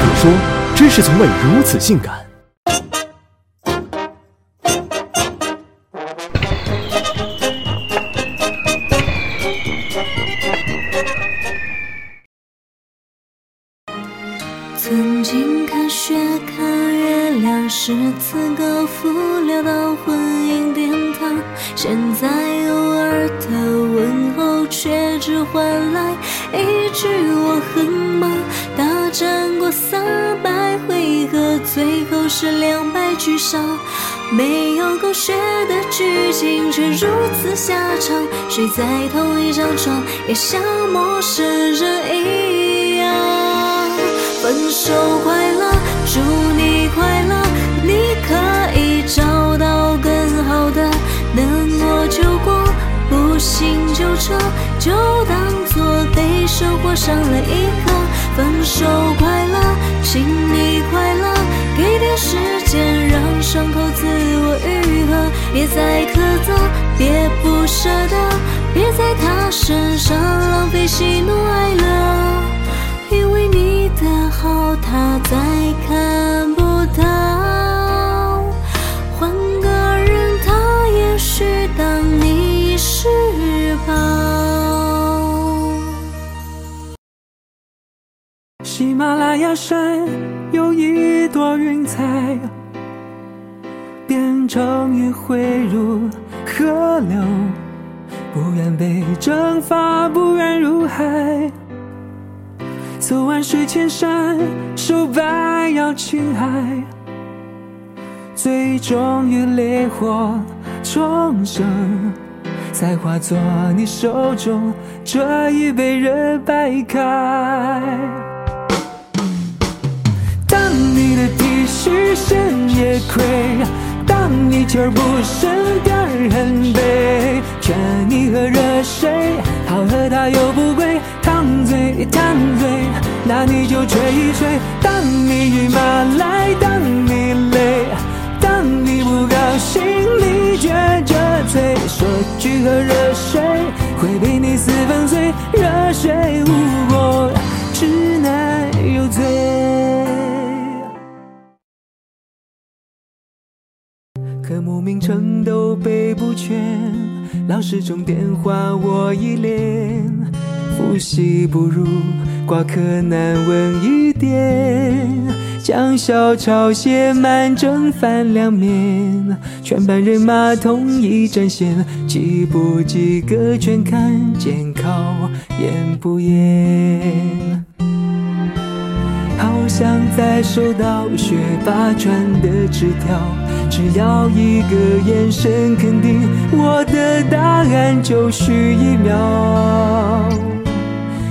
你说，知识从未如此性感。曾经看雪看月亮，诗词歌赋聊到婚姻殿堂，现在偶尔的问候，却只换来一句我很忙。三百回合，最后是两败俱伤。没有狗血的剧情，却如此下场。睡在同一张床，也像陌生人一样。分手快乐，祝你快乐。你可以找到更好的，能过就过，不行就撤，就当做被生活伤了一个。分手快乐，请你快乐。给点时间，让伤口自我愈合。别再苛责，别不舍得，别在他身上浪费喜怒哀乐。因为你的好，他再看不到。换个人，他也许当你是宝。喜马拉雅山有一朵云彩，变成雨汇入河流，不愿被蒸发，不愿入海。走万水千山，守白杨青海，最终于烈火重生，才化作你手中这一杯热白开。欲深夜亏，当你情不深，点儿很悲。劝你喝热水，好喝它又不贵。烫嘴烫嘴，那你就吹一吹。当你郁闷来，当你累，当你不高兴，你觉着嘴。说句喝热水，会陪你四粉碎。热水无果，只能有罪。不备不全，老师中电话我一脸，复习不如挂科难闻一点，将小抄写满正反两面，全班人马统一战线，及不及格全看监考严不严。想再收到学霸传的纸条，只要一个眼神肯定我的答案就需一秒。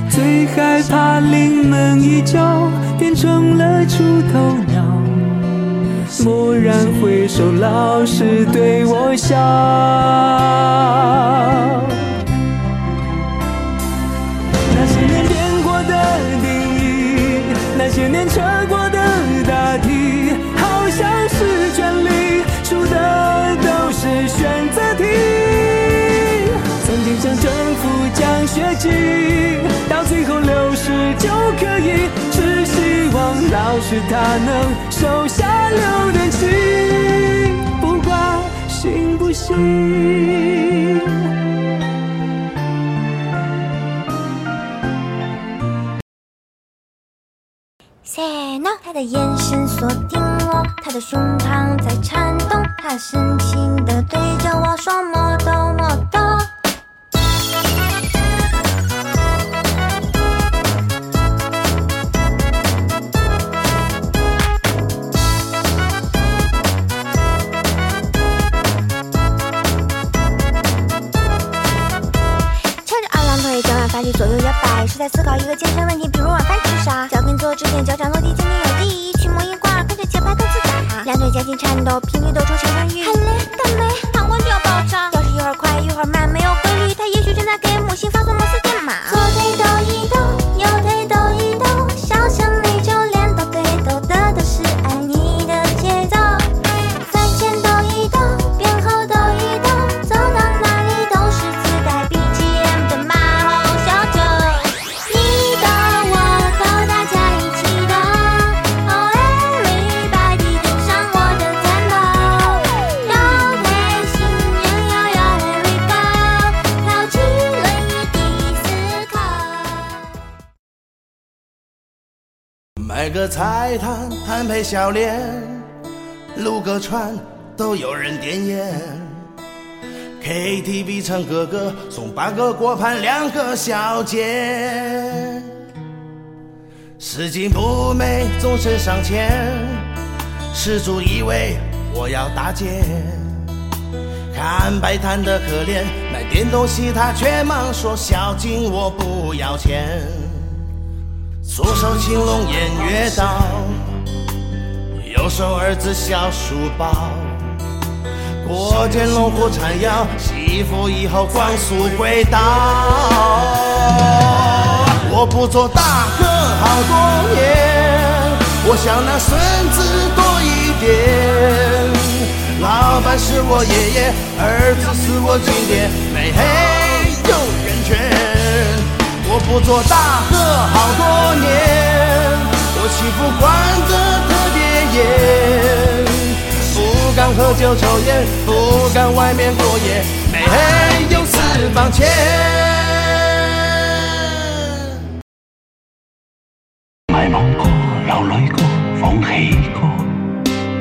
最害怕临门一脚变成了出头鸟，蓦然回首老师对我笑。他能手下留点情，不管行不行。谢诺，他的眼神锁定我，他的胸膛在颤动，他深情的对着我说：么多么多。加紧颤抖，拼命抖出强防御。摆个菜摊，摊配笑脸，撸个串都有人点烟。K T V 唱哥歌，送八个果盘，两个小姐。拾金不昧总是上前，失主以为我要打劫。看摆摊的可怜，买点东西他却忙说小金我不要钱。左手青龙偃月刀，右手儿子小书包，过肩龙虎缠腰，媳妇以后光速回道。我不做大哥好多年，我想那孙子多一点。老板是我爷爷，儿子是我亲爹，没有人权。我不做大哥好多年，我起付管得特别严，不敢喝酒抽烟，不敢外面过夜，没有私房钱。迷梦过，流泪过，放弃过，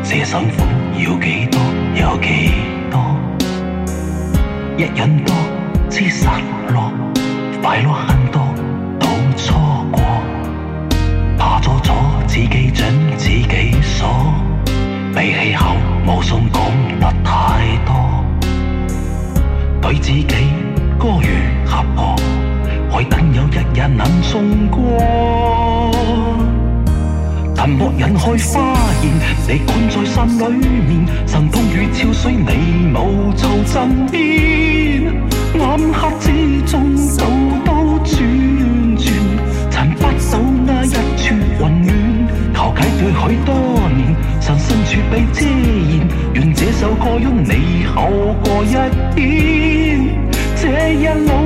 这辛苦要几多？有几多？一人多知散落，快乐很多。自己準自己锁，闭起口，无信讲得太多。对自己歌頌合樂，去等有一日能送过。但沒人开花現，你困在心里面，神通与超水你无做争辩，暗黑之中。首歌冤，你好过一天，这一路。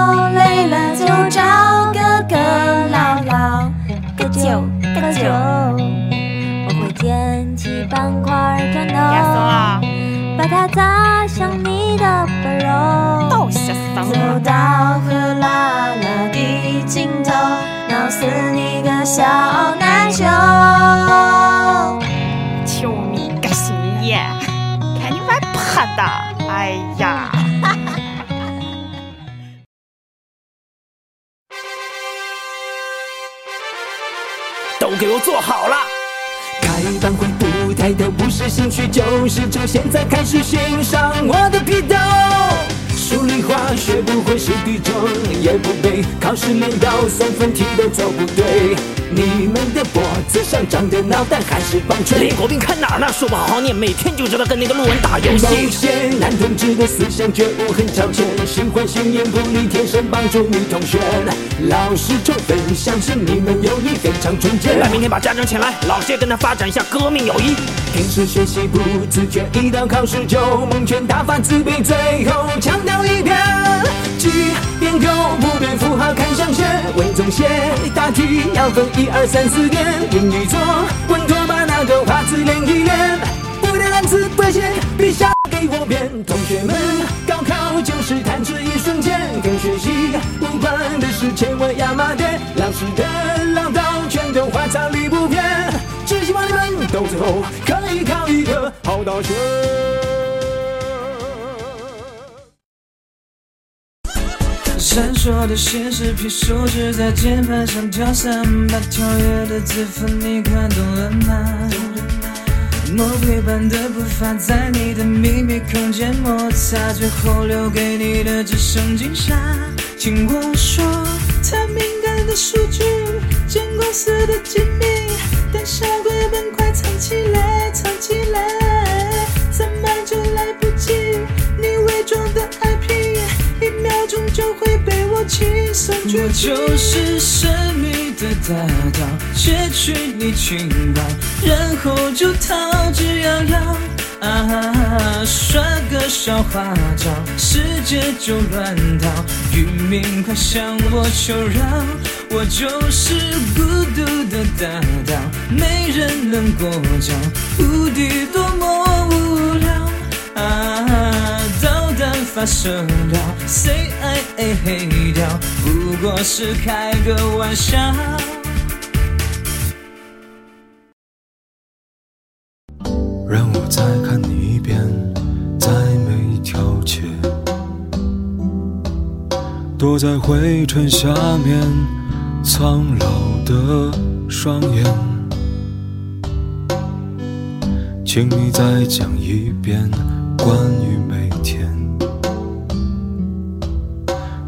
的，哎呀，都给我坐好了。开班会不抬头，不是兴趣就是愁。现在开始欣赏我的皮头。数理化学不会是地中，也不背，考试连道三分题都做不对。你们的脖子上长的脑袋还是棒槌。李国斌看哪儿呢？说不好好念，每天就知道跟那个路人打游戏。老些男同志的思想觉悟很超前，新欢新念，不离，天生帮助女同学。老师就分，相信你们友谊非常纯洁。来，明天把家长请来，老也跟他发展一下革命友谊。平时学习不自觉，一到考试就蒙圈，大发慈悲，最后强调一遍：，记变狗，不变符号，看象限，位中线，大题要分一二三四点。英语做，稳住，把那个划字练一练。不的单词，不写，笔下给我变。同学们，高考就是弹指一瞬间。是千万压马路，老实人唠叨，全都话糙里不偏。只希望你们到最后可以考一个好大学。闪烁的显示屏，手指在键盘上跳三把，跳跃的字符，你看懂了吗？魔鬼般的步伐，在你的秘密空间摩擦，最后留给你的只剩惊吓。听我说，太敏感的数据，见过死的机密，胆小鬼们快藏起来，藏起来，怎么就来不及？你伪装的 IP，一秒钟就会被我轻松。我就是神秘的大盗，窃取你情报，然后就逃之夭夭。啊！耍个小花招，世界就乱套，愚民快向我求饶！我就是孤独的大盗，没人能过桥，无敌多么无聊！啊！导弹发射掉，CIA 黑掉，不过是开个玩笑。再看你一遍，在每条街，躲在灰尘下面苍老的双眼，请你再讲一遍关于每天，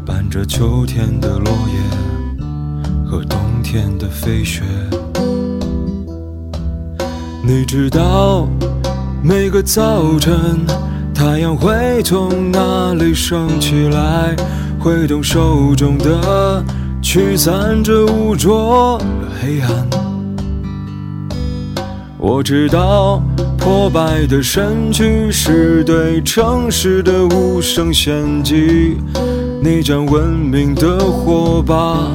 伴着秋天的落叶和冬天的飞雪，你知道。每个早晨，太阳会从哪里升起来？挥动手中的，驱散着污浊的黑暗。我知道，破败的身躯是对城市的无声献祭。你将文明的火把。